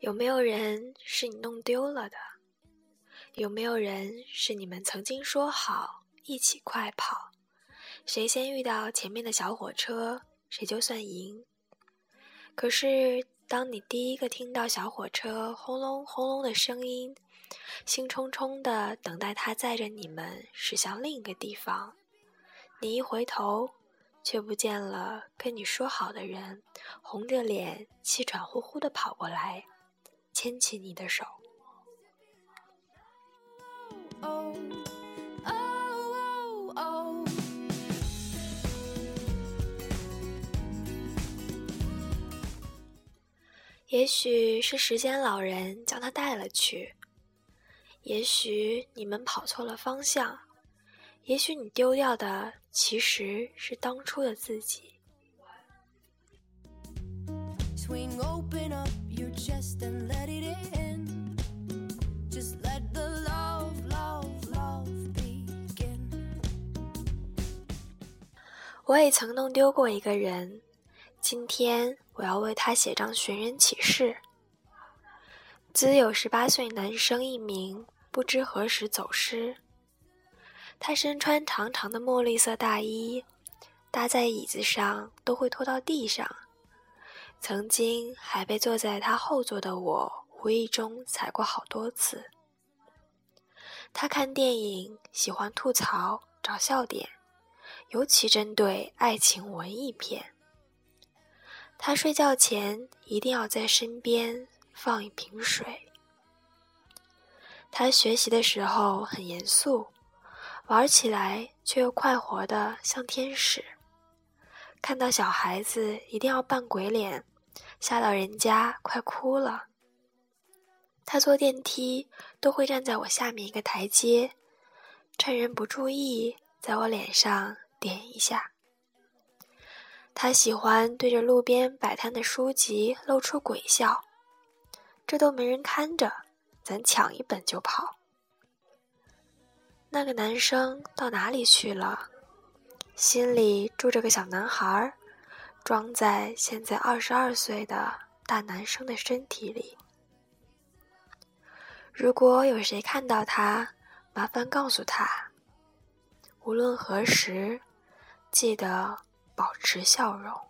有没有人是你弄丢了的？有没有人是你们曾经说好一起快跑，谁先遇到前面的小火车，谁就算赢？可是，当你第一个听到小火车轰隆轰隆的声音，兴冲冲的等待它载着你们驶向另一个地方，你一回头，却不见了跟你说好的人，红着脸、气喘呼呼的跑过来，牵起你的手。也许是时间老人将他带了去，也许你们跑错了方向，也许你丢掉的其实是当初的自己。Wing open up your chest and let it in. Just let the love love love begin. 我也曾弄丢过一个人。今天我要为他写张寻人启事。兹有十八岁男生一名不知何时走失。他身穿长长的墨绿色大衣搭在椅子上都会拖到地上。曾经还被坐在他后座的我无意中踩过好多次。他看电影喜欢吐槽找笑点，尤其针对爱情文艺片。他睡觉前一定要在身边放一瓶水。他学习的时候很严肃，玩起来却又快活的像天使。看到小孩子一定要扮鬼脸，吓到人家快哭了。他坐电梯都会站在我下面一个台阶，趁人不注意，在我脸上点一下。他喜欢对着路边摆摊的书籍露出鬼笑，这都没人看着，咱抢一本就跑。那个男生到哪里去了？心里住着个小男孩，装在现在二十二岁的大男生的身体里。如果有谁看到他，麻烦告诉他，无论何时，记得。保持笑容。